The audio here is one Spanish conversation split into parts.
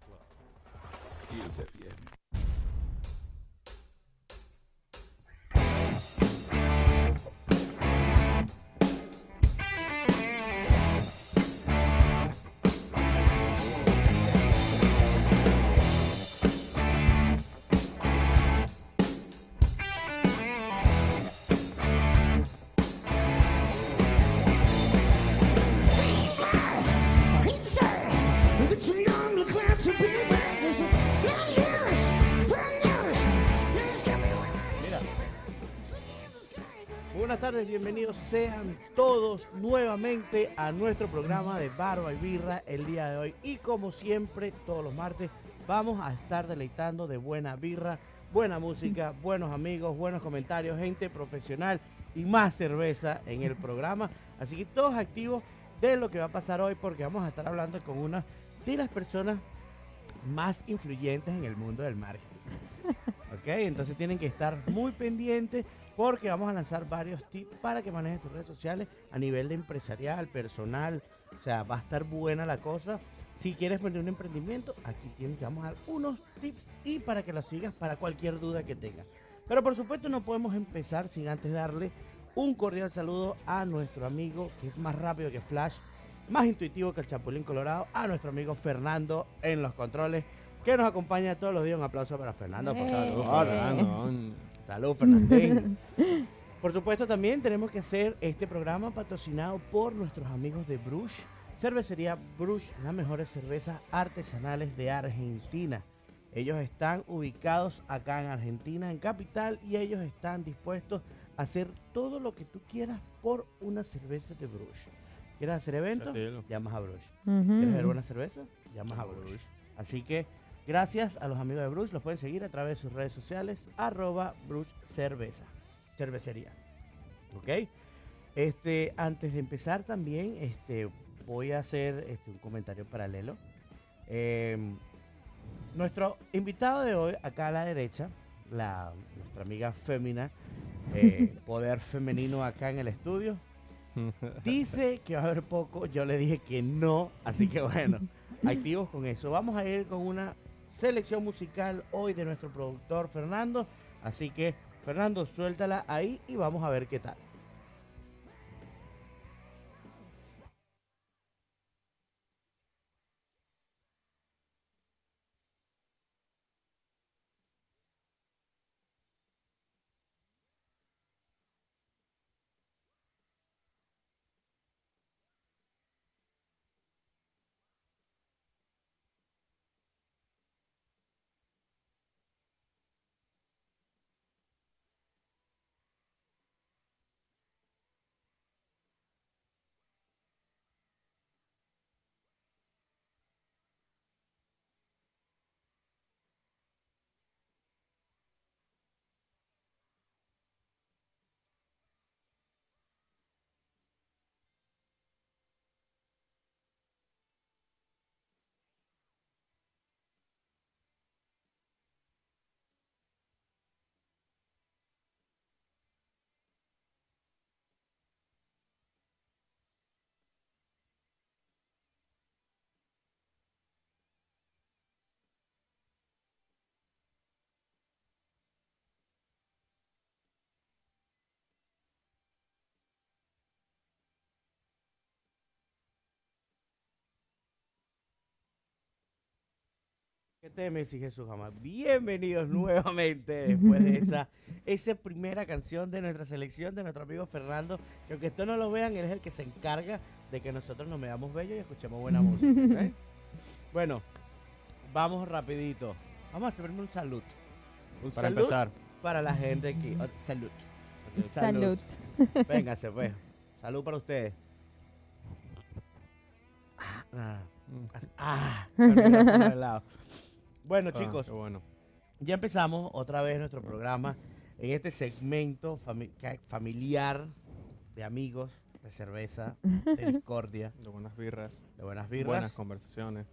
Club. He is heavy. Bienvenidos sean todos nuevamente a nuestro programa de Barba y Birra el día de hoy. Y como siempre, todos los martes, vamos a estar deleitando de buena birra, buena música, buenos amigos, buenos comentarios, gente profesional y más cerveza en el programa. Así que todos activos de lo que va a pasar hoy porque vamos a estar hablando con una de las personas más influyentes en el mundo del marketing. ¿Ok? Entonces tienen que estar muy pendientes porque vamos a lanzar varios tips para que manejes tus redes sociales a nivel de empresarial, personal. O sea, va a estar buena la cosa. Si quieres poner un emprendimiento, aquí tienes, te vamos a dar unos tips y para que lo sigas para cualquier duda que tengas. Pero por supuesto no podemos empezar sin antes darle un cordial saludo a nuestro amigo que es más rápido que Flash, más intuitivo que el Chapulín Colorado, a nuestro amigo Fernando en los controles, que nos acompaña todos los días. Un aplauso para Fernando, por favor. Salud, Fernandín. Por supuesto, también tenemos que hacer este programa patrocinado por nuestros amigos de Brush. Cervecería Brush, las mejores cervezas artesanales de Argentina. Ellos están ubicados acá en Argentina, en Capital, y ellos están dispuestos a hacer todo lo que tú quieras por una cerveza de Brush. ¿Quieres hacer eventos? Llamas a Brush. ¿Quieres ver buena cerveza? Llamas a Brush. Así que gracias a los amigos de Bruce, los pueden seguir a través de sus redes sociales, arroba Bruce Cerveza, cervecería. ¿Ok? Este, antes de empezar también, este, voy a hacer este, un comentario paralelo. Em, nuestro invitado de hoy, acá a la derecha, la, nuestra amiga Fémina, eh, poder femenino acá en el estudio, Dice que va a haber poco, yo le dije que no, así que bueno, activos con eso. Vamos a ir con una selección musical hoy de nuestro productor Fernando, así que Fernando, suéltala ahí y vamos a ver qué tal. ¿Qué temes y Jesús jamás? Bienvenidos nuevamente después de esa, esa primera canción de nuestra selección de nuestro amigo Fernando, que aunque ustedes no lo vean, él es el que se encarga de que nosotros nos veamos bellos y escuchemos buena música. Bueno, vamos rapidito. Vamos a hacer primero un salud. Un Para salud empezar. para la gente aquí. Oh, salud. Salud. Véngase, pues. Salud para ustedes. Ah, Mm. ah, Bueno, Ah, chicos, qué bueno. ya empezamos otra vez nuestro programa en este segmento fami- familiar de amigos, de cerveza, de discordia, De buenas birras. de buenas Buenas birras. conversaciones.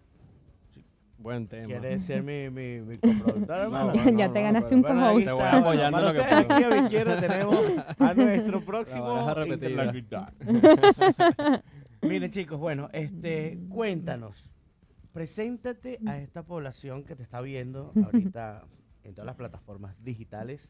Buen tema. ¿Quieres ser mi, mi, mi coproductor, hermano? bueno, ya no, te no, ganaste pero- un Bueno, co-host. Te voy apoyando lo que aquí a mi izquierda tenemos a nuestro próximo interlocutor. Miren chicos, bueno, este, cuéntanos. Preséntate a esta población que te está viendo ahorita en todas las plataformas digitales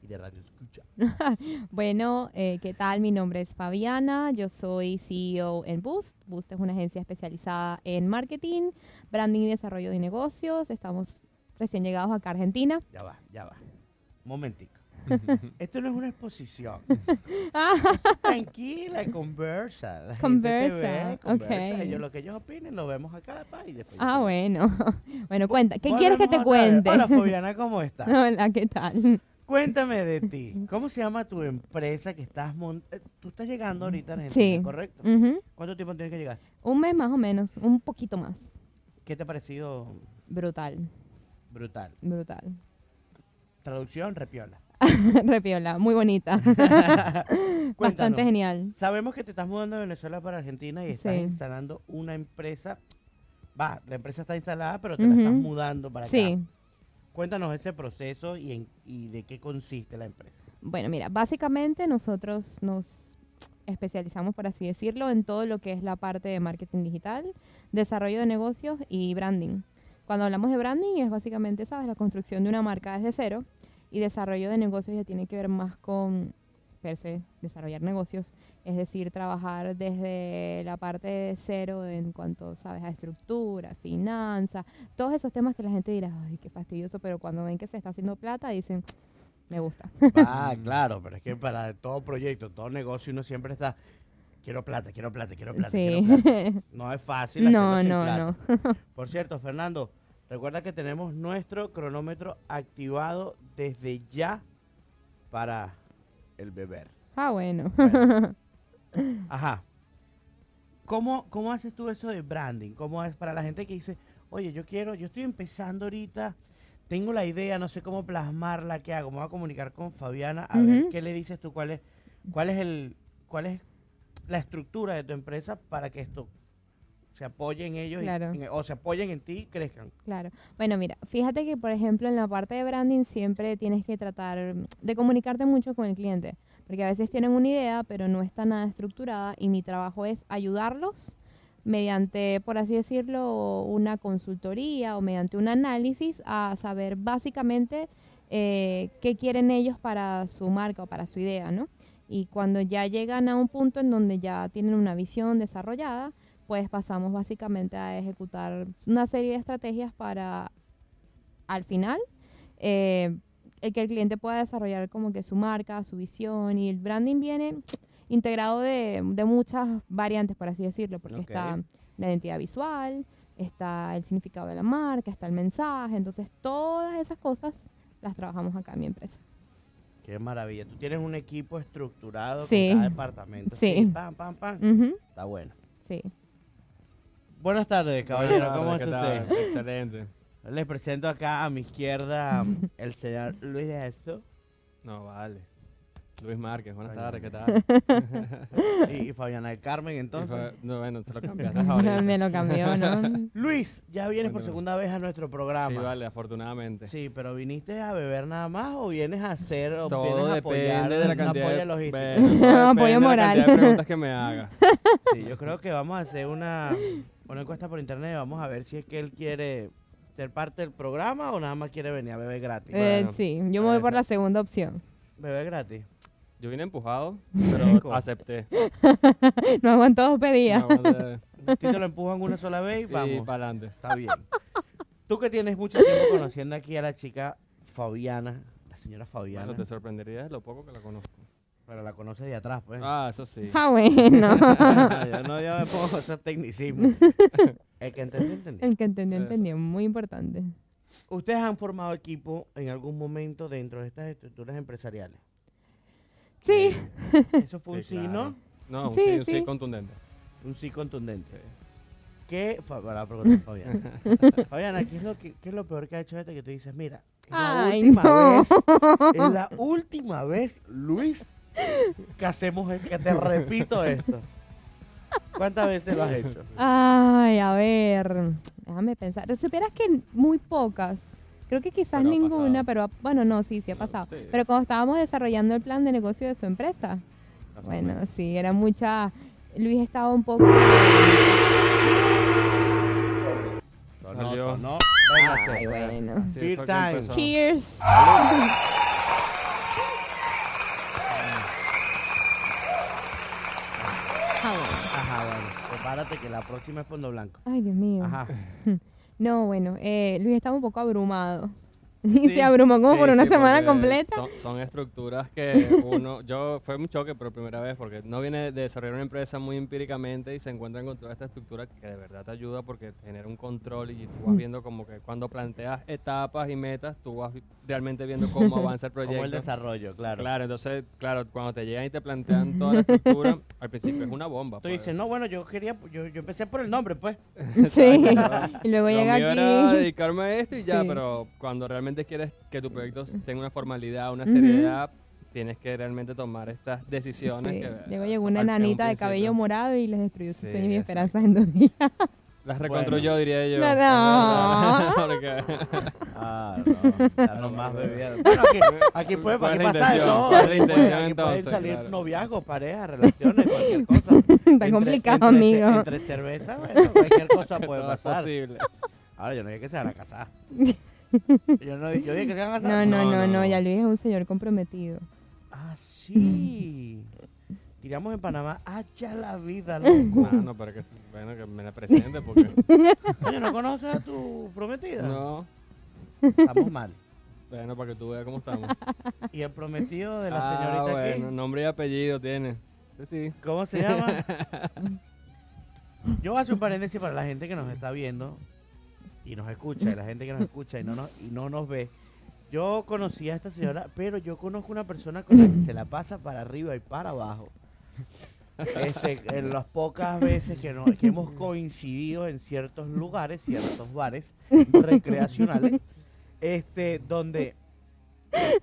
y de radio escucha. Bueno, eh, ¿qué tal? Mi nombre es Fabiana, yo soy CEO en Boost. Boost es una agencia especializada en marketing, branding y desarrollo de negocios. Estamos recién llegados acá a Argentina. Ya va, ya va. Momentico. Esto no es una exposición. Ah, Tranquila, conversa. La gente te Conversa, ve, conversa. ok. Ellos, lo que ellos opinen lo vemos acá pa, y después. ah, bueno. Bueno, cuenta. ¿Qué quieres que te cuente? Hola, Fabiana, ¿cómo estás? Hola, ¿qué tal? Cuéntame de ti. ¿Cómo se llama tu empresa que estás montando? Tú estás llegando ahorita a Argentina, Sí. ¿correcto? ¿Cuánto tiempo tienes que llegar? Un mes más o menos, un poquito más. ¿Qué te ha parecido Brutal, brutal? brutal. Traducción, repiola. Repiola, muy bonita. Bastante genial. Sabemos que te estás mudando de Venezuela para Argentina y estás Sí. instalando una empresa. Va, la empresa está instalada, pero te la estás mudando para acá. Sí. Cuéntanos ese proceso y, en- y de qué consiste la empresa. Bueno, mira, básicamente nosotros nos especializamos, por así decirlo, en todo lo que es la parte de marketing digital, desarrollo de negocios y branding. Cuando hablamos de branding es básicamente, ¿sabes?, la construcción de una marca desde cero y desarrollo de negocios ya tiene que ver más con, per desarrollar negocios, es decir, trabajar desde la parte de cero en cuanto, ¿sabes?, a estructura, finanzas, todos esos temas que la gente dirá, ay, qué fastidioso, pero cuando ven que se está haciendo plata dicen, me gusta. Ah, claro, pero es que para todo proyecto, todo negocio, uno siempre está. Quiero plata, quiero plata, quiero plata, quiero Sí. plata. No es fácil hacerlo No, sin no, plata. Por cierto, Fernando, recuerda que tenemos nuestro cronómetro activado desde ya para el beber. Ah, bueno. Bueno. Ajá. ¿Cómo, ¿Cómo haces tú eso de branding? ¿Cómo es para la gente que dice, oye, yo quiero, yo estoy empezando ahorita, tengo la idea, no sé cómo plasmarla, ¿qué hago? Me voy a comunicar con Fabiana, a ver qué le dices tú, cuál es, cuál es el, cuál es la estructura de tu empresa para que esto se apoye en ellos Claro. o se apoyen en ti y crezcan. Claro. Bueno, mira, fíjate que, por ejemplo, en la parte de branding siempre tienes que tratar de comunicarte mucho con el cliente, porque a veces tienen una idea, pero no está nada estructurada y mi trabajo es ayudarlos mediante, por así decirlo, una consultoría o mediante un análisis a saber básicamente eh, qué quieren ellos para su marca o para su idea, ¿no? Y cuando ya llegan a un punto en donde ya tienen una visión desarrollada, pues pasamos básicamente a ejecutar una serie de estrategias para al final eh, el que el cliente pueda desarrollar como que su marca, su visión y el branding viene integrado de, de muchas variantes, por así decirlo, porque está la identidad visual, está el significado de la marca, está el mensaje, entonces todas esas cosas las trabajamos acá en mi empresa. Qué maravilla. Tú tienes un equipo estructurado Sí. con cada departamento. Sí. Pam, pam, pam. Está bueno. sí. Buenas tardes, caballero. Buenas ¿Cómo está ¿qué usted? Excelente. Les presento acá a mi izquierda el señor Luis de Esto No, vale. Luis Márquez, buenas tardes. ¿qué tal? y, y Fabiana del Carmen. Y Entonces, no, bueno, se lo cambiaste ahorita. Me lo cambió, ¿no? Luis, ya vienes por segunda vez a nuestro programa. Sí, vale, afortunadamente. Sí, pero viniste a beber nada más o vienes a hacer o Todo vienes a apoyar depende de la cantidad bueno, todo depende Apoyo de la moral. cantidad de preguntas que me haga. Sí, yo creo que vamos a hacer una, una encuesta por internet. Vamos a ver si es que él quiere ser parte del programa o nada más quiere venir a beber gratis. Eh, Bueno, sí, yo me voy por la segunda opción. Beber gratis. Yo vine empujado, pero acepté. No aguanto dos pedidas. No, te lo empujan una sola vez y sí, vamos. para adelante. Está bien. Tú que tienes mucho tiempo conociendo aquí a la chica Fabiana, la señora Fabiana, Bueno, te sorprendería de lo poco que la conozco. pero la conoces de atrás, pues. Ah, eso sí. Ah, bueno. Yo no yo me pongo esos tecnicismos. El que entendió, entendió. El que entendió, entendió. Muy importante. ¿Ustedes han formado equipo en algún momento dentro de estas estructuras empresariales? Sí. Eso fue un Sí, claro. ¿no? No, un Sí, sí, un sí sí. contundente. Un sí contundente. ¿Qué, para preguntar a Fabiana. Fabiana, ¿qué es, lo que, ¿qué es lo peor que ha hecho este que tú dices? Mira, es la Ay, última no. vez, es la última vez, Luis, que hacemos, es- que te repito esto. ¿Cuántas veces lo has hecho? Ay, a ver. Déjame pensar. Supieras que muy pocas. Creo que quizás Pero ninguna, pero bueno, no, sí, sí ha pasado. Sí. Pero cuando estábamos desarrollando el plan de negocio de su empresa, bueno, sí, era mucha. Luis estaba un poco. empezó. No. Ay, bueno. Beer time. Cheers. Ajá, bueno. Prepárate que la próxima es fondo blanco. Ay, Dios mío. Ajá. No, bueno, eh, Luis estaba un poco abrumado. Y Sí. se abrumó como Sí, por una sí, semana completa. Son, son estructuras que uno, yo fue un choque por primera vez porque no viene de desarrollar una empresa muy empíricamente y se encuentran con toda esta estructura que de verdad te ayuda porque genera un control y tú vas viendo como que cuando planteas etapas y metas, tú vas realmente viendo cómo avanza el proyecto. Como el desarrollo, claro. Claro, entonces, claro, cuando te llegan y te plantean toda la estructura, al principio es una bomba. Tú pues. dices, no, bueno, yo quería, yo, yo empecé por el nombre, pues. Sí. Y luego Lo llega mío era aquí. dedicarme a esto y ya, Sí. pero cuando realmente quieres que tu proyecto tenga una formalidad, una seriedad, tienes que realmente tomar estas decisiones. Sí. que, Luego llegó una en un enanita de cabello morado y les destruyó sus Sí, sueños y esperanzas en dos días. Las reconstruyó, diría yo. No, no. porque- Ah, no. Más bebidas. Bueno, aquí, aquí puede, ¿Cuál aquí es la pasa de intención? todo. ¿Cuál es la Aquí puede- intención, aquí pueden salir Claro. noviazgos, parejas, relaciones, cualquier cosa. Está Entre- complicado, entre amigo. Entre cerveza, bueno, cualquier cosa puede todo es pasar. posible. Ahora, yo no dije que se van a casar. Yo, no, yo dije que se van a casar. No, no, No, no, ya Luis es un señor comprometido. Ah, sí. Tiramos en Panamá. ¡Hacha la vida, loco! Ah, no, pero que, bueno, que me la presente porque Oye, ¿no conoces a tu prometida? no, Estamos mal. bueno, para que tú veas cómo estamos. ¿Y el prometido de la ah, señorita bueno, aquí? nombre y apellido tiene. Sí, sí. ¿Cómo se llama? Yo voy a hacer un paréntesis para la gente que nos está viendo y nos escucha, y la gente que nos escucha y no nos, y no nos ve. Yo conocí a esta señora, pero yo conozco una persona con la que se la pasa para arriba y para abajo. Este, en las pocas veces que, no- que hemos coincidido en ciertos lugares, ciertos bares recreacionales, este, donde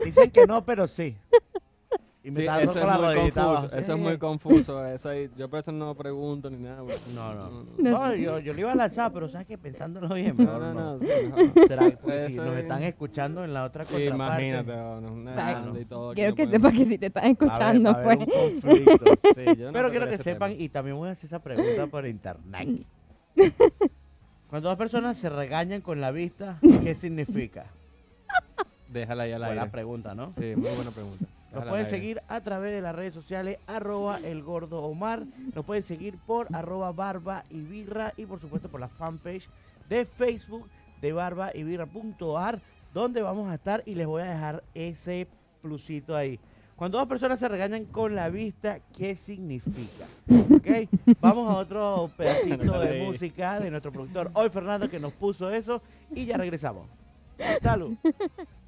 dicen que no, pero sí. Y me Sí, está eso dando es con la muy rodillita confuso. abajo. Eso es muy confuso. Eso ahí, yo por eso no pregunto ni nada. No, no. No yo, yo le iba a lanzar, pero sabes que pensándolo bien, No, mejor no, no. no. ¿Será que porque si nos es- están escuchando en la otra Sí, contraparte? imagínate, no, y todo. Quiero que sepas que si te están a escuchando, a pues. un conflicto. Sí, yo no pero quiero que sepan, tema. y también voy a hacer esa pregunta por internet. Cuando dos personas se regañan con la vista, ¿qué significa? Déjala ahí al Buena aire. pregunta, ¿no? Sí, muy buena pregunta. Nos pueden seguir a través de las redes sociales, arroba el gordo Omar. Nos pueden seguir por arroba barba y birra y por supuesto por la fanpage de Facebook de barba y birra.ar, donde vamos a estar y les voy a dejar ese plusito ahí. Cuando dos personas se regañan con la vista, ¿qué significa? ¿Ok? Vamos a otro pedacito de música de nuestro productor, hoy Fernando, que nos puso eso y ya regresamos. Salud.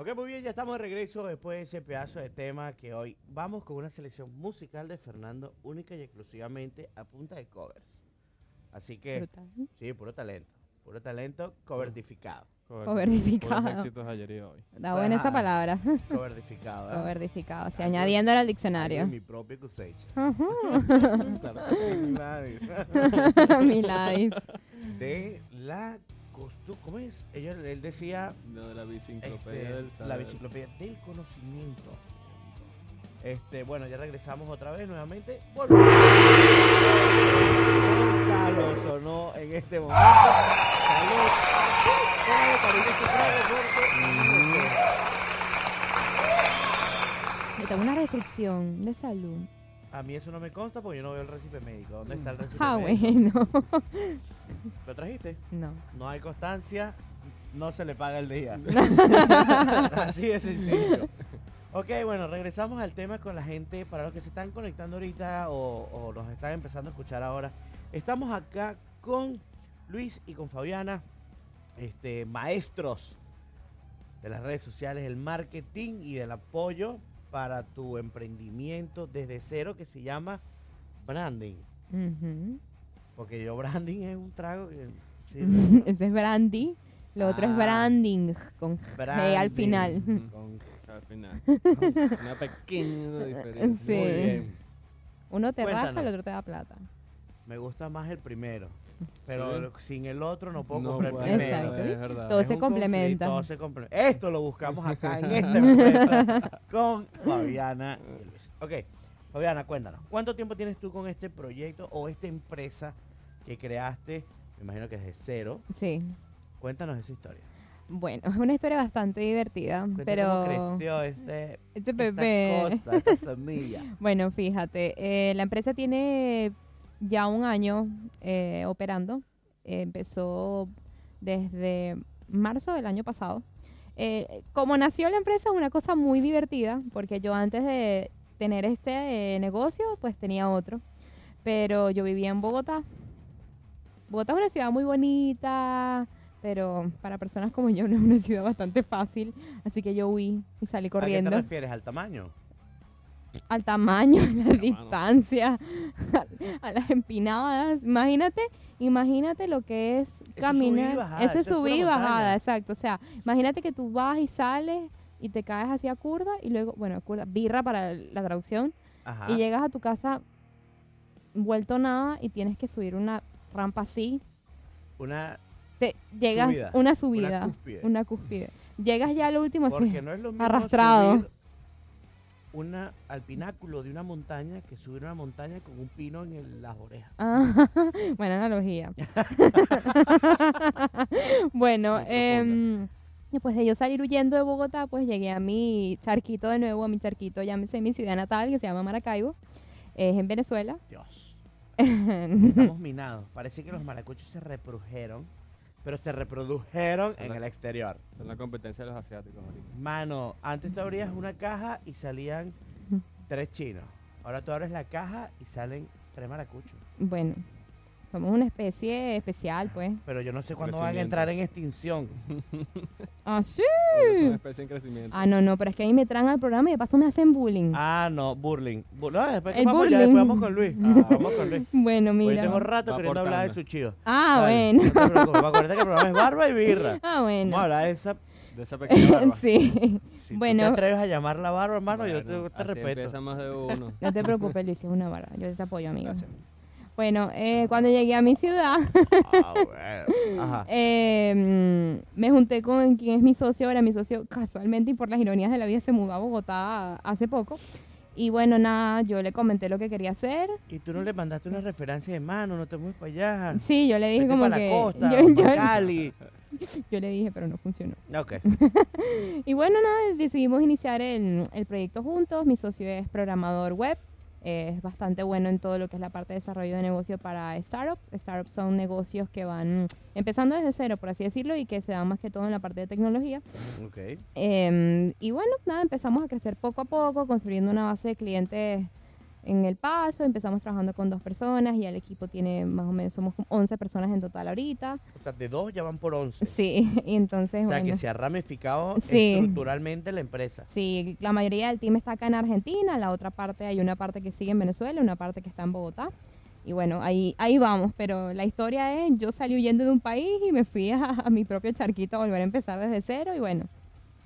Ok, muy bien, ya estamos de regreso después de ese pedazo de tema que hoy vamos con una selección musical de Fernando única y exclusivamente a punta de covers. Así que, Brutal. sí, puro talento. Puro talento coverdificado. Coverdificado. Puros éxitos ayer y hoy. Da buena esa Ajá. palabra. Coverdificado. ¿eh? Coverdificado. Ah, añadiéndolo al diccionario. Mi propia cosecha. Ujú. Claro que sí, Gladys. Miladis. de la. ¿Cómo es? Ella, él decía Lo de la biciclopedia este, del la saber. biciclopedia del conocimiento. Este, bueno, ya regresamos otra vez nuevamente. Volvemos. Gonzalo sonó en este momento. Salud. Tengo una restricción de salud. A mí eso no me consta porque yo no veo el recipe médico. ¿Dónde está el recipe Ah, médico? bueno. ¿Lo trajiste? No. No hay constancia, no se le paga el día. Así de sencillo. Ok, bueno, regresamos al tema con la gente. Para los que se están conectando ahorita o, o nos están empezando a escuchar ahora, estamos acá con Luis y con Fabiana, este, maestros de las redes sociales, el marketing y del apoyo para tu emprendimiento desde cero que se llama branding. Porque yo branding es un trago que... sí, Ese es brandy. Lo otro es Ah. branding con G al Branding. final. Ujú. Con- Al final. Una pequeña diferencia. Sí. Muy bien. Uno te rasca, el otro te da plata. Me gusta más el primero. Pero Sí. sin el otro no puedo No comprar el puede, primero. Exacto. es verdad. Todo Es se complementa. todo se comple- Esto lo buscamos acá en esta empresa con Fabiana y Luis. Ok, Fabiana, cuéntanos. ¿Cuánto tiempo tienes tú con este proyecto o esta empresa que creaste? Me imagino que desde cero. Sí. Cuéntanos esa historia. Bueno, es una historia bastante divertida, pero... cómo creció este, Este esta bebé. cosa, esta semilla. Bueno, fíjate, eh, la empresa tiene ya un año eh, operando. Eh, empezó desde marzo del año pasado. Eh, como nació la empresa es una cosa muy divertida, porque yo antes de tener este eh, negocio, pues tenía otro. Pero yo vivía en Bogotá. Bogotá es una ciudad muy bonita, pero para personas como yo no es una ciudad bastante fácil. Así que yo huí y salí corriendo ¿A qué te refieres? ¿Al tamaño? Al tamaño, a la distancia, a, a las empinadas. Imagínate, imagínate lo que es caminar. bajada, Eso eso es es pura subida y bajada, exacto. O sea, imagínate que tú vas y sales y te caes hacia curva y luego, bueno, curva, birra para la traducción, Ajá. y llegas a tu casa vuelto nada y tienes que subir una rampa así. Una, Te, llegas Subida, una una subida, cúspide. una cúspide. Llegas ya al último así. No arrastrado. subir una, al pináculo de una montaña que subir una montaña con un pino en el- las orejas. Ah, buena analogía. bueno, em, después de yo salir huyendo de Bogotá, pues llegué a mi charquito de nuevo, a mi charquito, llámese mi ciudad natal, que se llama Maracaibo, es en Venezuela. Dios, estamos minados. Parece que los maracuchos se reprodujeron, pero se reprodujeron en el exterior. Es la competencia de los asiáticos ahorita. Mano, antes tú abrías una caja y salían tres chinos. Ahora tú abres la caja y salen tres maracuchos. bueno, somos una especie especial, pues. Pero yo no sé cuándo van a entrar en extinción. Ah, sí. Porque Es una especie en crecimiento. Ah, no, no, pero es que a mí me traen al programa y de paso me hacen bullying. Ah, no, burling. Bu- no, después que El vamos, ya burling. después vamos con Luis. Ah, vamos con Luis. bueno, Hoy mira. tengo rato Va queriendo hablar de aportando. su chido. Ah, Dale, bueno. No te preocupes, acuérdate que el programa es barba y birra. Ah, bueno. Vamos a hablar de esa. De esa pequeña barba. sí. Si tú Bueno. te atreves a llamarla barba, hermano, yo Bueno, te, te así respeto. empieza más de uno. No te preocupes, Luis, es una barra. Yo te apoyo, amigo. Gracias. Bueno, eh, cuando llegué a mi ciudad, Ah, bueno. Ajá. eh, me junté con quien es mi socio ahora. Mi socio, casualmente y por las ironías de la vida, se mudó a Bogotá hace poco. Y bueno, nada, yo le comenté lo que quería hacer. Y tú no le mandaste una referencia de mano, no te mueves para allá. Sí, yo le dije Vete como para que. la costa, yo, pa' yo- Cali. yo le dije, pero no funcionó. Ok. Y bueno, nada, decidimos iniciar el, el proyecto juntos. Mi socio es programador web. Eh, es bastante bueno en todo lo que es la parte de desarrollo de negocio para startups. Startups son negocios que van empezando desde cero, por así decirlo, y que se dan más que todo en la parte de tecnología. Ok. Em, y bueno, nada, empezamos a crecer poco a poco, construyendo una base de clientes en El Paso, empezamos trabajando con dos personas y el equipo tiene más o menos, somos como 11 personas en total ahorita. O sea, de dos ya van por 11. Sí, y entonces, O sea, bueno, que se ha ramificado Sí. estructuralmente la empresa. sí, la mayoría del team está acá en Argentina, la otra parte, hay una parte que sigue en Venezuela, una parte que está en Bogotá. Y bueno, ahí, ahí vamos, pero la historia es, yo salí huyendo de un país y me fui a, a mi propio charquito a volver a empezar desde cero y bueno,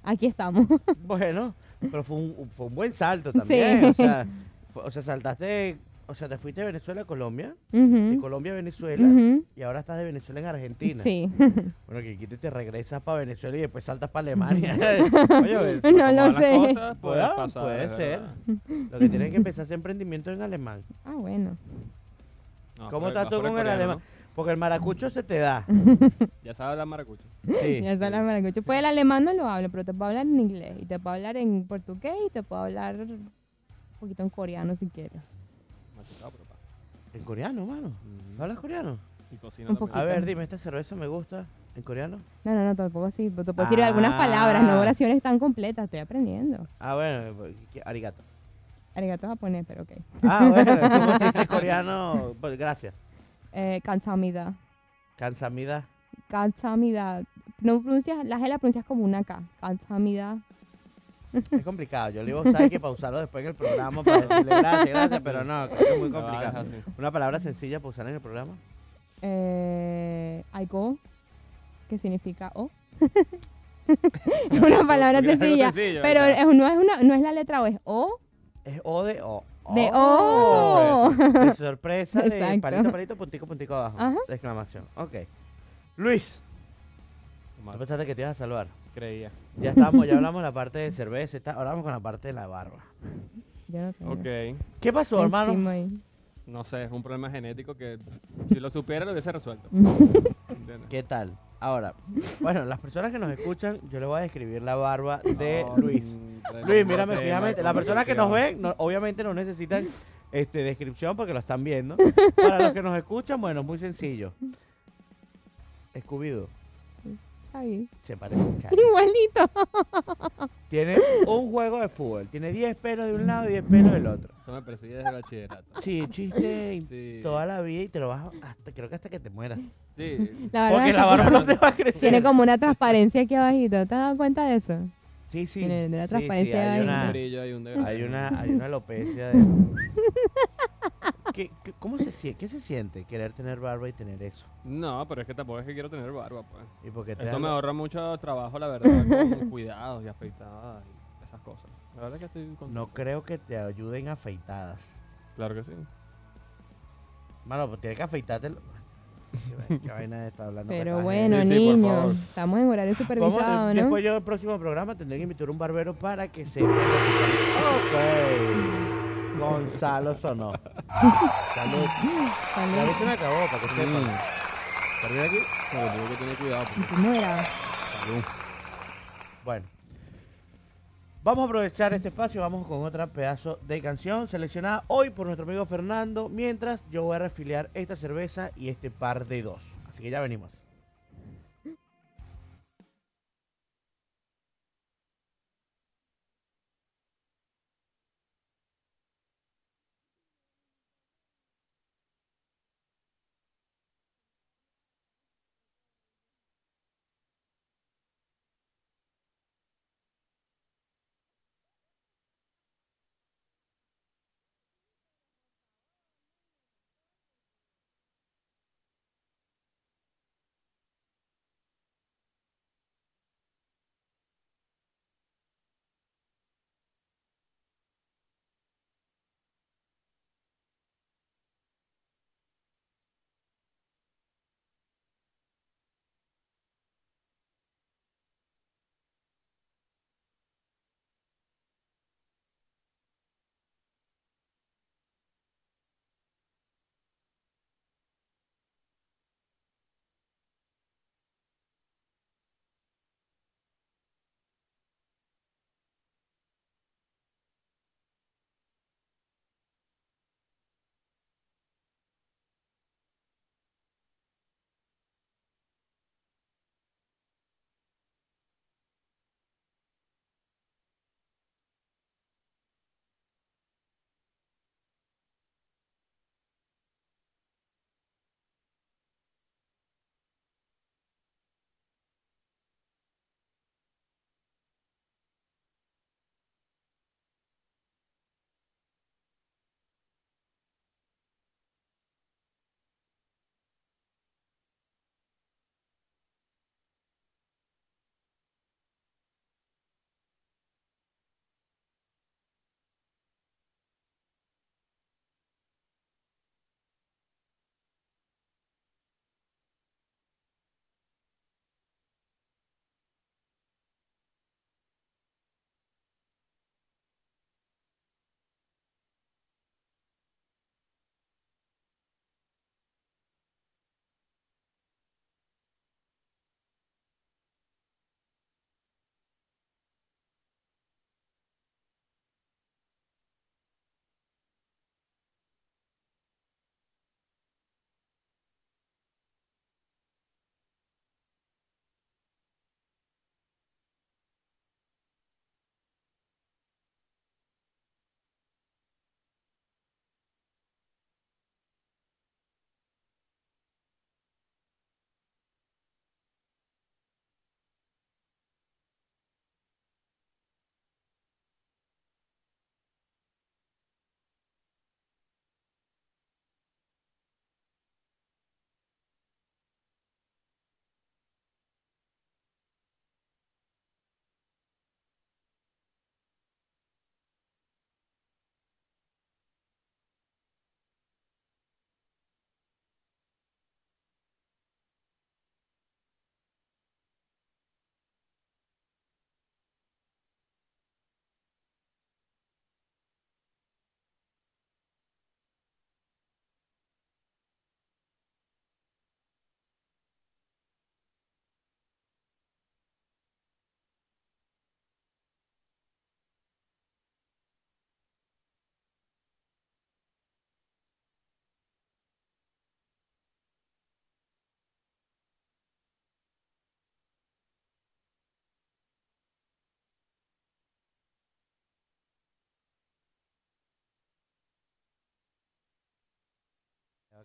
aquí estamos. Bueno, pero fue un, fue un buen salto también. Sí. O, sea, fue- o sea, saltaste, o sea, te fuiste de Venezuela a Colombia, de Colombia a Venezuela, y ahora estás de Venezuela en Argentina. Sí, Bueno, que aquí te, te regresas para Venezuela y después saltas para Alemania. Oye, no lo sé. cosas, puede pasar, puede es ser. lo que tienes que empezar hacer emprendimiento en alemán. Ah, bueno. No, ¿Cómo estás tú con el coreano, alemán? Porque el maracucho se te da. Ya sabes hablar maracucho. Sí. Ya sabes maracucho. Pues el alemán no lo hablo, pero te puedo hablar en inglés y te puedo hablar en portugués y te puedo hablar poquito en coreano si quieres. Machacado, pero pasa. En coreano, mano. Ujú. ¿Hablas coreano? Y cocina Un también. A ver, dime, ¿esta cerveza me gusta en coreano? No, no, no, tampoco así. Te puedo decir algunas Ah. palabras, no oraciones tan completas. Estoy aprendiendo. Ah, bueno, pues, ¿qué- arigato. Arigato japonés, pero ok. Ah, bueno, ¿cómo se dice coreano? Pues, gracias. Eh, kansamida. Kansamida. Kansamida. No pronuncias, la G la pronuncias como una K. Kansamida. Es complicado. Yo le digo, ¿sabes que pausarlo después en el programa para decirle gracias, gracias? Pero no, creo que es muy complicado. Una palabra sencilla para usar en el programa. Eh, aigo, que significa O. es una palabra Porque es algo sencilla. sencillo, Pero es- no, es una, no es la letra O, es O Es O de O. de Oh, O. De sorpresa, de Exacto. palito, palito, puntico, puntico abajo. Ajá. De exclamación. Ok. Luis, tú pensaste que te ibas a salvar. Creía. Ya estamos, ya hablamos de la parte de cerveza, está, ahora vamos con la parte de la barba. No tengo. Ok. ¿Qué pasó, hermano? Encima ahí. No sé, es un problema genético que si lo supiera lo hubiese resuelto. ¿Entiendes? ¿Qué tal? Ahora, bueno, las personas que nos escuchan, yo le voy a describir la barba de No, Luis. Luis, mírame tema fijamente. Las personas que nos conversación. ven, no- obviamente no necesitan este, descripción porque lo están viendo. Para los que nos escuchan, bueno, es muy sencillo. Scooby-Doo. Chavi. Se parece a Charlie. Igualito. Tiene un juego de fútbol. Tiene 10 pelos de un lado y 10 pelos del otro. Eso me persigue desde el bachillerato. Sí, chiste Sí. toda la vida y te lo vas hasta, creo que hasta que te mueras. Sí. La barba Porque la barba no te va a crecer. Tiene como una transparencia aquí abajito. ¿Te has dado cuenta de eso? Sí, sí. tiene una sí, sí, transparencia hay, ahí. Un una, hay una hay una alopecia de... ¿Qué, qué- cómo se, sie- ¿Qué se siente querer tener barba y tener eso? No, pero es que tampoco es que quiero tener barba, pues. ¿Y porque te Esto me ahorra mucho trabajo, la verdad, con cuidados y afeitadas y esas cosas. La verdad que estoy contento. No creo que te ayuden afeitadas. Claro que sí. Mano, pues tienes que afeitarte. ¿Qué, vaina está hablando? Pero bueno? Sí, sí, por niño. favor. Estamos en horario Vamos, supervisado, ¿no? Después yo el próximo programa tendré que invitar a un barbero para que que- Ok. Gonzalo sonó. Salud. La Salud. vez se me acabó, para que sepan. Mm. ¿Termina aquí? Pero tengo que tener cuidado. porque- Que muera. Salud. Bueno. Vamos a aprovechar este espacio, vamos con otra pedazo de canción seleccionada hoy por nuestro amigo Fernando, mientras yo voy a refiliar esta cerveza y este par de dos. Así que ya venimos.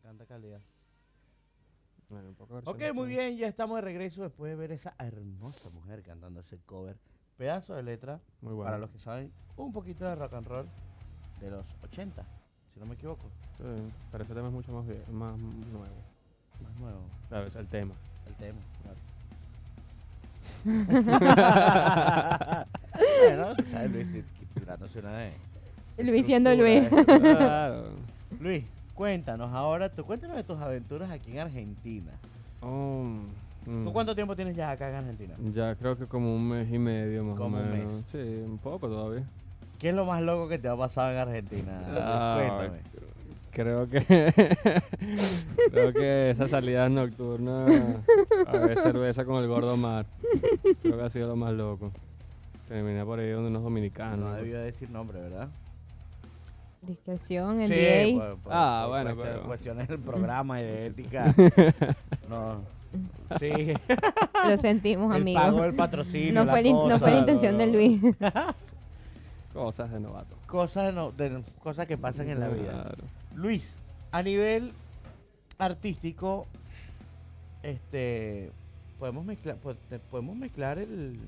Canta calidad. Bueno, un poco Ok, muy bien, ya estamos de regreso después de ver esa hermosa mujer cantando ese cover. Pedazo de letra, Muy bueno. para los que saben, un poquito de rock and roll de los 80, si no me equivoco. Sí, pero ese tema es mucho más, más nuevo. Más nuevo, Claro, es el tema. el tema. claro. bueno, tú sabes, Luis, ti- ti- tirándose una de... Luis siendo Luis. claro. Luis, cuéntanos ahora, tú cuéntanos de tus aventuras aquí en Argentina. Oh, mm. ¿Tú cuánto tiempo tienes ya acá en Argentina? Ya creo que como un mes y medio más Como o un menos. mes. Sí, un poco todavía. ¿Qué es lo más loco que te ha pasado en Argentina? Ah, Cuéntame. Creo que creo que esa salida nocturna a ver cerveza con el gordo mar. Creo que ha sido lo más loco. Terminé por ahí donde unos dominicanos. no debió decir nombre, ¿verdad? Discreción, NDA. por- por- Ah, por bueno, cuestión- pero- Cuestiones del programa y de ética. no. Sí. Lo sentimos, el amigo. pago del patrocinio. No la fue, la in- no cosa, fue la intención de no. Luis. Cosas de novato. Cosas, no- de- cosas que pasan en la vida. Claro. Luis, a nivel artístico, este, podemos mezclar, podemos mezclar el,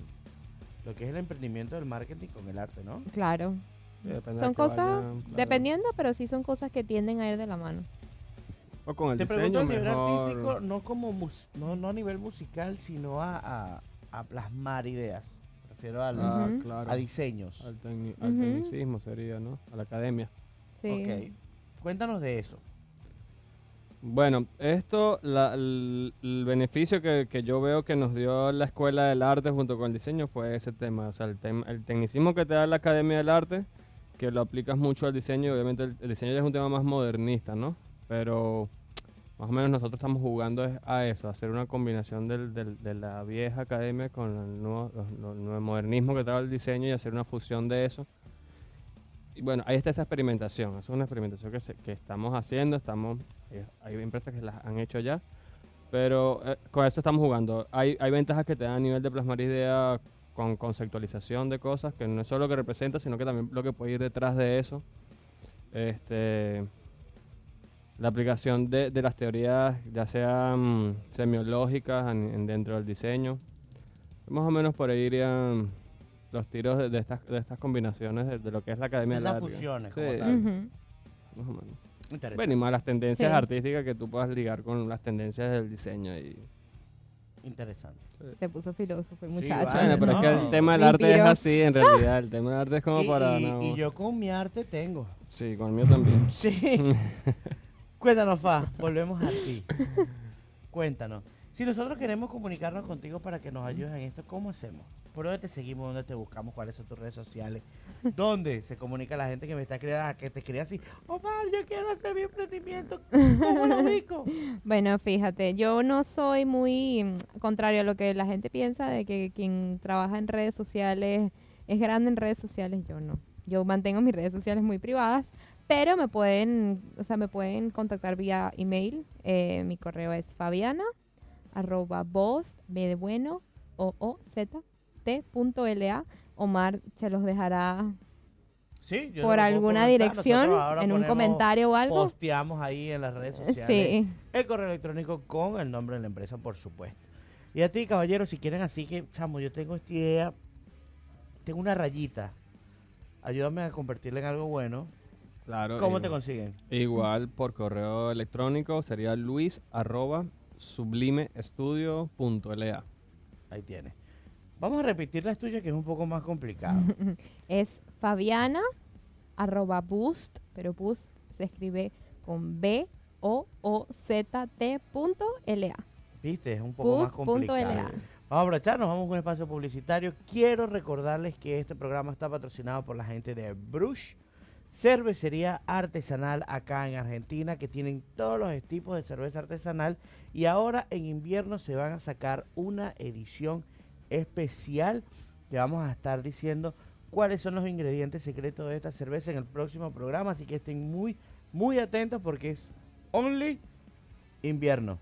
lo que es el emprendimiento del marketing con el arte, ¿no? Claro. Son cosas, vayan, claro. dependiendo, pero sí son cosas que tienden a ir de la mano. O con el Te pregunto diseño a nivel mejor. artístico, no como mus- no, no a nivel musical, sino a, a- a plasmar ideas. Me refiero al- Ah, Ujú. claro. a diseños. Al, tecni- al tecnicismo sería, ¿no? A la academia. Sí. Ok. Cuéntanos de eso. Bueno, esto, la- el, el beneficio que, que yo veo que nos dio la Escuela del Arte junto con el diseño fue ese tema. O sea, el, tema, el tecnicismo que te da la Academia del Arte, que lo aplicas mucho al diseño, obviamente el, el diseño ya es un tema más modernista, ¿no? Pero más o menos nosotros estamos jugando a eso, a hacer una combinación del, del- de la vieja academia con el nuevo, los- el modernismo que trae el diseño y hacer una fusión de eso. Y bueno, ahí está esa experimentación. Es una experimentación que, se- que estamos haciendo. Estamos, eh, hay empresas que las han hecho ya. Pero eh, con eso estamos jugando. Hay, hay ventajas que te dan a nivel de plasmar idea con conceptualización de cosas, que no es solo lo que representa, sino que también lo que puede ir detrás de eso. Este, la aplicación de, de las teorías, ya sean semiológicas en- en- dentro del diseño. Más o menos por ahí irían los tiros de, de estas, de estas combinaciones de, de lo que es la Academia Esas Arte. fusiones Sí, como tal. Ujú. más o menos. Interesante. Bueno, y más las tendencias Sí. artísticas que tú puedas ligar con las tendencias del diseño. Y... Interesante. Se puso filósofo el muchacho. Bueno, pero es que el tema del arte es así, en realidad. El tema del arte es como y, para... no- y yo con mi arte tengo. Sí, con el mío también. Sí. Cuéntanos, Fa, volvemos a ti. Cuéntanos. Si nosotros queremos comunicarnos contigo para que nos ayudes en esto, ¿cómo hacemos? ¿Por dónde te seguimos? ¿Dónde te buscamos? ¿Cuáles son tus redes sociales? ¿Dónde se comunica la gente que me está creando, que te crea así? Omar, yo quiero hacer mi emprendimiento. ¿Cómo lo ubico? Bueno, fíjate, yo no soy muy mm, contrario a lo que la gente piensa de que quien trabaja en redes sociales es grande en redes sociales. Yo no. Yo mantengo mis redes sociales muy privadas, pero me pueden, o sea, me pueden contactar vía email. Eh, mi correo es fabiana arroba voz b de bueno o o z t punto la. Omar se los dejará Sí, yo por alguna dirección en un comentario o algo. Posteamos ahí en las redes sociales. Sí. El correo electrónico con el nombre de la empresa, por supuesto. Y a ti, caballero, si quieren así que, chamo, yo tengo esta idea, tengo una rayita, ayúdame a convertirla en algo bueno. Claro. ¿Cómo igual, te consiguen? Igual por correo electrónico sería luis arroba sublimeestudio.la. Ahí tienes. Vamos a repetir las tuyas, que es un poco más complicado. Es Fabiana arroba boost, pero boost se escribe con B O O Z T punto L A. ¿Viste? Es un poco más complicado. Vamos a aprovechar, nos vamos con un espacio publicitario. Quiero recordarles que este programa está patrocinado por la gente de Brush, cervecería artesanal acá en Argentina, que tienen todos los tipos de cerveza artesanal. Y ahora en invierno se van a sacar una edición especial que vamos a estar diciendo cuáles son los ingredientes secretos de esta cerveza en el próximo programa. Así que estén muy, muy atentos porque es only invierno.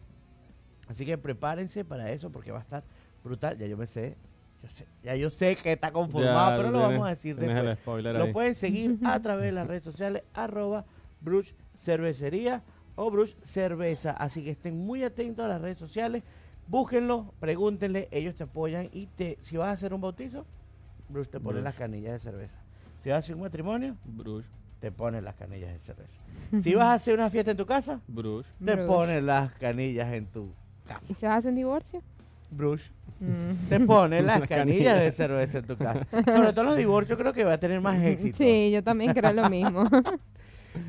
Así que prepárense para eso porque va a estar brutal. Ya yo me sé, yo sé ya yo sé que está conformado, pero lo vamos a decir después. Lo ahí. pueden seguir a través de las redes sociales, arroba Bruch Cervecería, o Brush cerveza. Así que estén muy atentos a las redes sociales. Búsquenlo, pregúntenle, ellos te apoyan y te, si vas a hacer un bautizo, Bruce te pone Bruce. las canillas de cerveza. Si vas a hacer un matrimonio, Bruce, te pone las canillas de cerveza. Si vas a hacer una fiesta en tu casa, Bruce. te Bruce. pone las canillas en tu ¿Y casa. si vas a hacer un divorcio? Bruce Mm. te pone las Las canillas de cerveza en tu casa. Sobre todo los divorcios creo que va a tener más éxito. Sí, yo también creo lo mismo.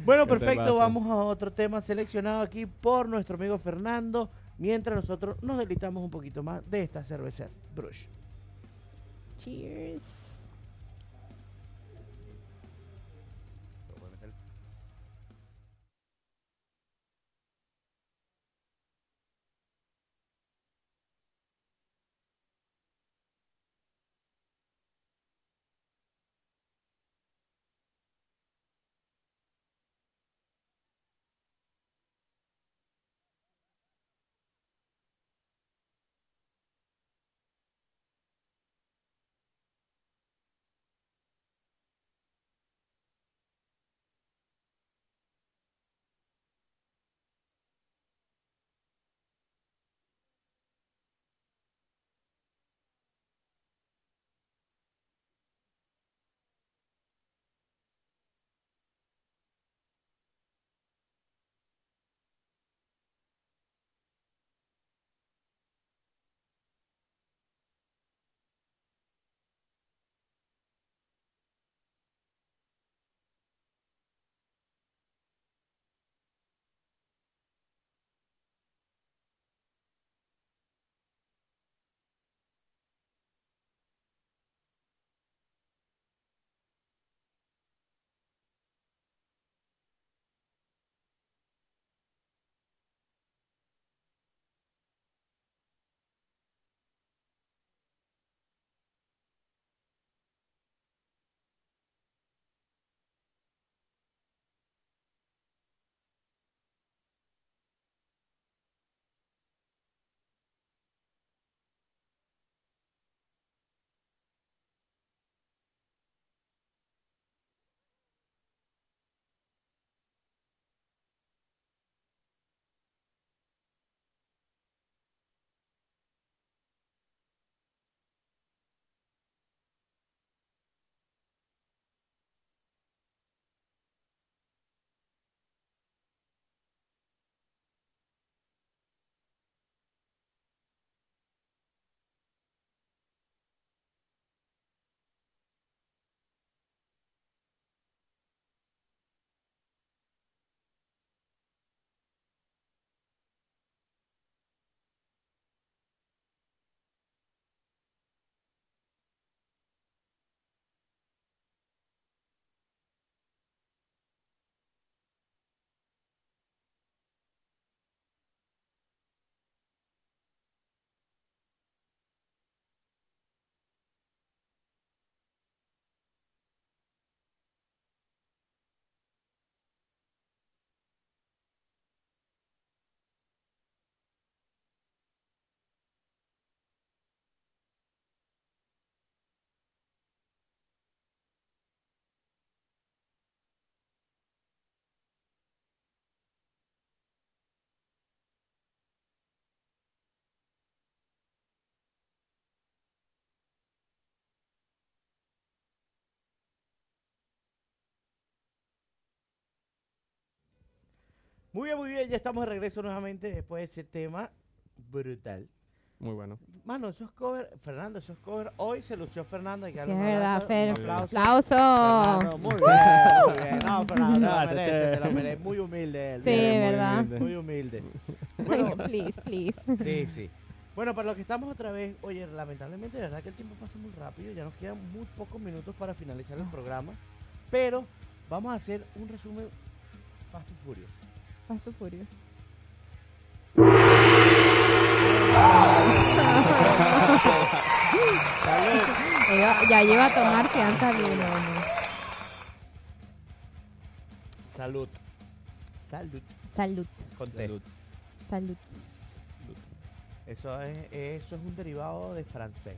Bueno, ¿Qué te perfecto. Vamos a otro tema seleccionado aquí por nuestro amigo Fernando. Mientras nosotros nos deleitamos un poquito más de estas cervezas Brush. Cheers. Muy bien, muy bien. Ya estamos de regreso nuevamente después de ese tema brutal. Muy bueno. Mano, eso es cover. Fernando, eso es cover. Hoy se lució Fernando. Hay que darle un verdad, abrazo, Fer. un aplauso. ¡Aplauso! Fernando, muy bien, muy bien. No, Fernando, lo te lo mereces. Muy humilde él. Sí, bien, muy ¿verdad? humilde. Muy humilde. Bueno, please, please. sí, sí. Bueno, para los que estamos otra vez, oye, lamentablemente, de verdad que el tiempo pasa muy rápido. Ya nos quedan muy pocos minutos para finalizar el programa. Pero vamos a hacer un resumen Fast and Furious. Furious. Ella- ya lleva a tomar si han salido. Salud. Salud. Salud, Con T. Salud. salud. Eso es, eso es un derivado de francés.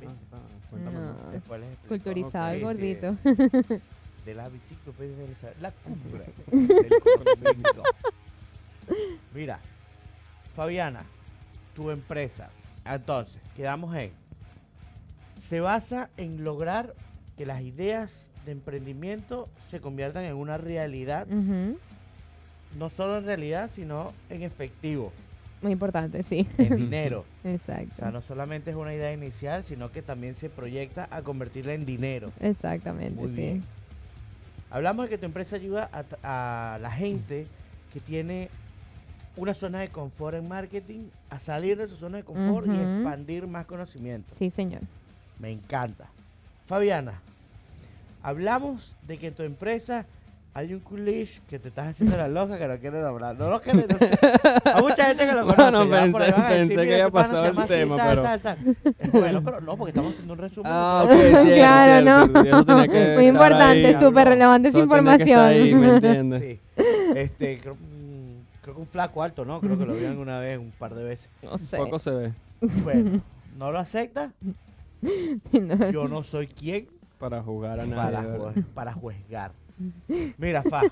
¿Viste? Ah, ah. No. Después les. Culturizado Sí, el sí, gordito. de la biciclopedia del saber. La cumbre del conocimiento. Mira, Fabiana, tu empresa, entonces, quedamos en, se basa en lograr que las ideas de emprendimiento se conviertan en una realidad, no solo en realidad, sino en efectivo, Muy importante, sí. en dinero. O Exacto. sea, no solamente es una idea inicial, sino que también se proyecta a convertirla en dinero. Exactamente, Muy sí. bien. Hablamos de que tu empresa ayuda a, la gente que tiene una zona de confort en marketing a salir de su zona de confort y expandir más conocimiento. Sí, señor. Me encanta. Fabiana, hablamos de que tu empresa hay un coolish que te estás haciendo la loca que no quiere nombrar. No lo quiere no sé. Hay mucha gente que lo conoce. Bueno, ya por ahí pensé- van a decir, pensé que "Mira, había pasado el así, tema, tal, pero- tal, tal". Bueno, pero no, porque estamos haciendo un resumen. Ah, ok, cierto, Claro, cierto, ¿no? que Muy importante, súper relevante esa estar ahí, ¿me información. entiendes? Sí. Este, creo, mm, creo que un flaco alto, ¿no? Creo que lo vieron una vez, un par de veces. No sé. Poco se ve Bueno, ¿no lo acepta? No. Yo no soy quien para jugar a para, nadie. jue- para juzgar. Mira, Fa,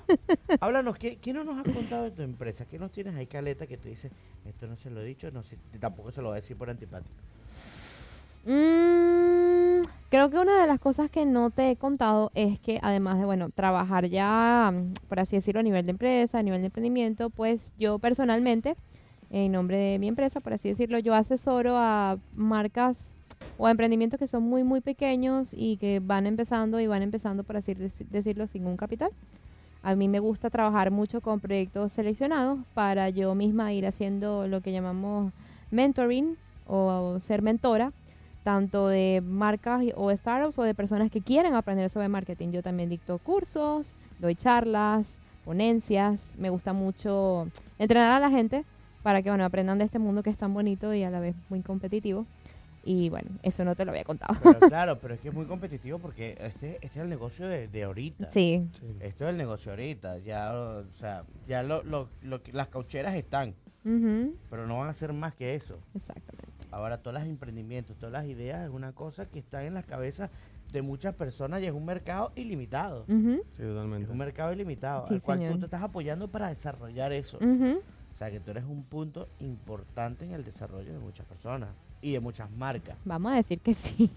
háblanos, ¿qué, ¿qué no nos has contado de tu empresa? ¿Qué nos tienes ahí, Caleta, que tú dices, esto no se lo he dicho, no sé, tampoco se lo voy a decir por antipático? Mm, creo que una de las cosas que no te he contado es que además de, bueno, trabajar ya, por así decirlo, a nivel de empresa, a nivel de emprendimiento, pues yo personalmente, en nombre de mi empresa, por así decirlo, yo asesoro a marcas o emprendimientos que son muy, muy pequeños y que van empezando y van empezando, por así dec- decirlo, sin un capital. A mí me gusta trabajar mucho con proyectos seleccionados para yo misma ir haciendo lo que llamamos mentoring o ser mentora tanto de marcas o startups o de personas que quieren aprender sobre marketing. Yo también dicto cursos, doy charlas, ponencias. Me gusta mucho entrenar a la gente para que bueno, aprendan de este mundo que es tan bonito y a la vez muy competitivo. Y bueno, eso no te lo había contado. Pero claro, pero es que es muy competitivo porque este, este es el negocio de, de ahorita. Sí, Esto es el negocio ahorita. Ya, o sea, ya lo, lo, lo las caucheras están, ujú, pero no van a ser más que eso. exactamente. Ahora todos los emprendimientos, todas las ideas es una cosa que está en las cabezas de muchas personas y es un mercado ilimitado. Ujú, Sí, totalmente. Es un mercado ilimitado Sí, al cual señor. tú te estás apoyando para desarrollar eso. ujú. O sea que tú eres un punto importante en el desarrollo de muchas personas y de muchas marcas. Vamos a decir que sí.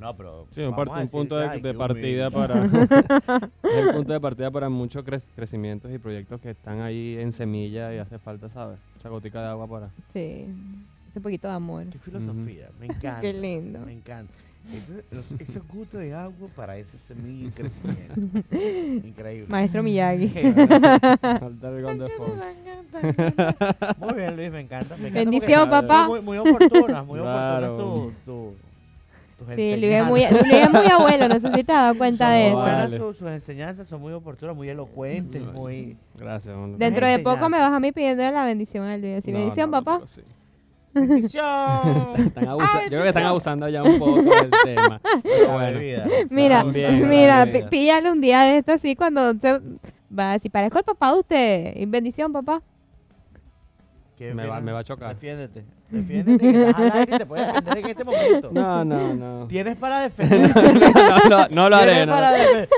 No, pero Sí, un, part- un punto de, partida para es el punto de partida para muchos cre- crecimientos y proyectos que están ahí en semilla y hace falta, ¿sabes? Esa gotica de agua para. Sí, ese poquito de amor. Qué filosofía, me encanta. Qué lindo. Me encanta. Ese gusto de agua para ese semilla y crecimiento. Increíble. Maestro Miyagi. Muy bien, Luis, me encanta. me encanta Bendición, papá. Muy, muy oportunas, muy Claro. oportunas tu, tu, tus Sí, Luis es, muy, enseñanzas. Luis es muy abuelo, no sé si te has dado cuenta Son de eso. sus, sus enseñanzas son muy oportunas, muy elocuentes, muy... Gracias. Dentro de poco me vas a mí pidiendo la bendición al Luis. Así, No, bendición, no, papá. sí. ¡Bendición! Están abusa- Ay, Yo creo que están abusando ya un poco del tema. Pero bueno. Mira, También, mira, píllale un día de esto así cuando se va a decir, parezco el papá de usted. Y bendición, papá. ¿Qué Me va- me va a chocar. Defiéndete. Defiéndete que estás al aire y te puedes defender en este momento. No, no, no. Tienes para defender. no, no, no lo haré. Tienes no. para defender.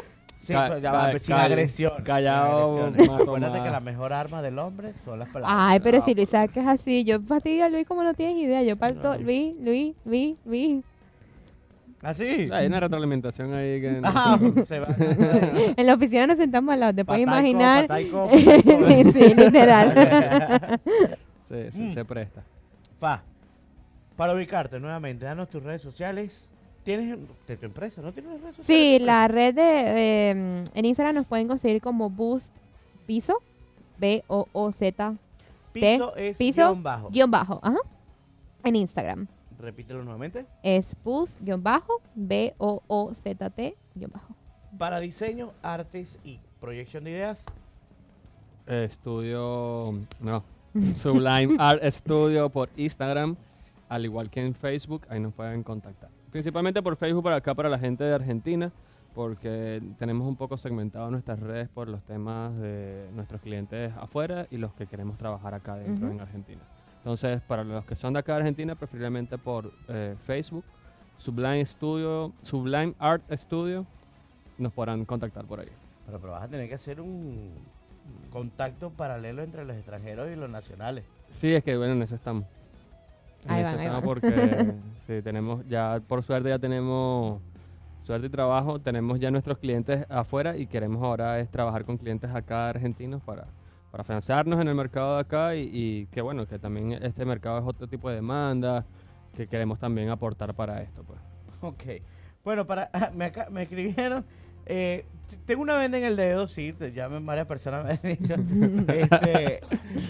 Sí, pues, ya va, ca- sin agresión. mato Acuérdate que la mejor arma del hombre son las palabras. Ay, pero No, si Luis pues, sabe que es así, yo fastidio a Luis como no tienes idea. Yo parto, No. Luis, Luis, Luis, Luis. ¿Así? Hay una retroalimentación ahí que. no- Ah, se va. En la oficina nos sentamos al lado, te puedes imaginar. pataico, pataico. sí, literal. se, se, Mm. se presta. Fa, para ubicarte nuevamente, danos tus redes sociales. ¿Tienes de tu empresa? ¿No tienes redes sociales? Sí, tu la red de eh, en Instagram nos pueden conseguir como Boost Piso, B O O Z Piso es piso, guion bajo. guion bajo, ajá. En Instagram Repítelo nuevamente. es Boost guion bajo B O O Z T guion bajo. Para diseño, artes y proyección de ideas. Estudio. No. Sublime Art Studio por Instagram. Al igual que en Facebook, ahí nos pueden contactar. Principalmente por Facebook, para acá, para la gente de Argentina, porque tenemos un poco segmentado nuestras redes por los temas de nuestros clientes afuera y los que queremos trabajar acá dentro Ujú. en Argentina. Entonces, para los que son de acá de Argentina, preferiblemente por eh, Facebook, Sublime Studio, Sublime Art Studio, nos podrán contactar por ahí. Pero, pero vas a tener que hacer un, contacto paralelo entre los extranjeros y los nacionales. Sí, es que bueno, en eso estamos. Ahí van, ahí van. porque sí, tenemos, ya por suerte ya tenemos suerte y trabajo, tenemos ya nuestros clientes afuera y queremos ahora es trabajar con clientes acá argentinos para, para afianzarnos en el mercado de acá y, y que bueno, que también este mercado es otro tipo de demanda que queremos también aportar para esto. Pues. Ok. Bueno, para me, acá- me escribieron. Eh, tengo una venda en el dedo, sí, te- ya me- varias personas me han dicho. Este,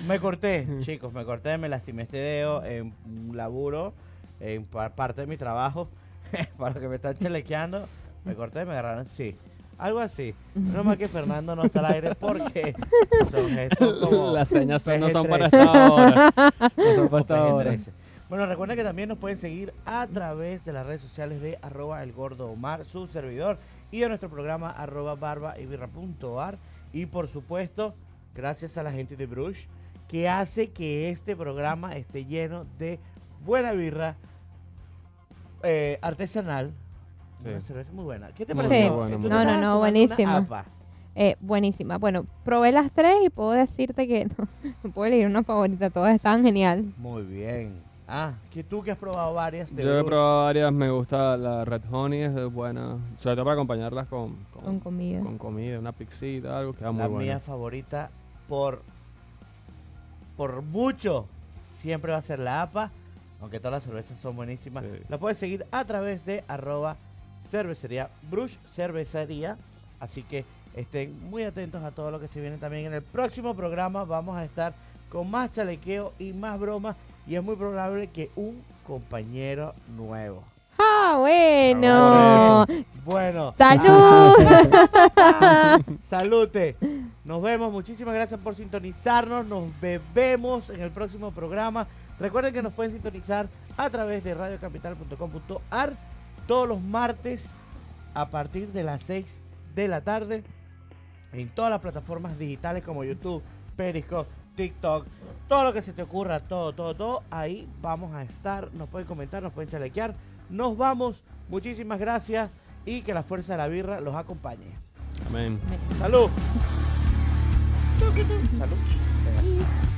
me corté, chicos, me corté, me lastimé este dedo en un laburo, en par- parte de mi trabajo. para los que me están chalequeando, me corté, me agarraron, sí. Algo así. No más que Fernando no está al aire porque son gestos como Las señas son- no son para PG-13. esta hora. No son para esta hora. PG-13. Bueno, recuerden que también nos pueden seguir a través de las redes sociales de arroba el gordo Omar, su servidor, y de nuestro programa arroba barba y birra punto ar. Y por supuesto, gracias a la gente de Brush, que hace que este programa esté lleno de buena birra eh, artesanal. Sí. Una cerveza muy buena. ¿Qué te buena. estabas No, no, una buenísima. Eh, buenísima. Bueno, probé las tres y puedo decirte que no, no puedo elegir una favorita. Todas estaban genial. Muy bien. Ah, que tú que has probado varias de Yo he probado varias, me gusta la Red Honey, es buena, sobre todo para acompañarlas con, con, Con comida. con comida, una pixita, algo que va muy la bueno. mía favorita por por mucho siempre va a ser la APA, aunque todas las cervezas son buenísimas. Sí. La puedes seguir a través de arroba cervecería, Brush Cervecería. Así que estén muy atentos a todo lo que se viene también en el próximo programa. Vamos a estar con más chalequeo y más bromas. Y es muy probable que un compañero nuevo. ¡Ah, bueno! Bueno, ¡Salud! Salute. Nos vemos. Muchísimas gracias por sintonizarnos. Nos bebemos en el próximo programa. Recuerden que nos pueden sintonizar a través de radiocapital.com.ar todos los martes a partir de las 6 de la tarde en todas las plataformas digitales como YouTube, Periscope, TikTok, todo lo que se te ocurra, todo, todo, todo. Ahí vamos a estar. Nos pueden comentar, nos pueden chalequear. Nos vamos. Muchísimas gracias y que la fuerza de la birra los acompañe. Amén. Salud. Salud. Venga.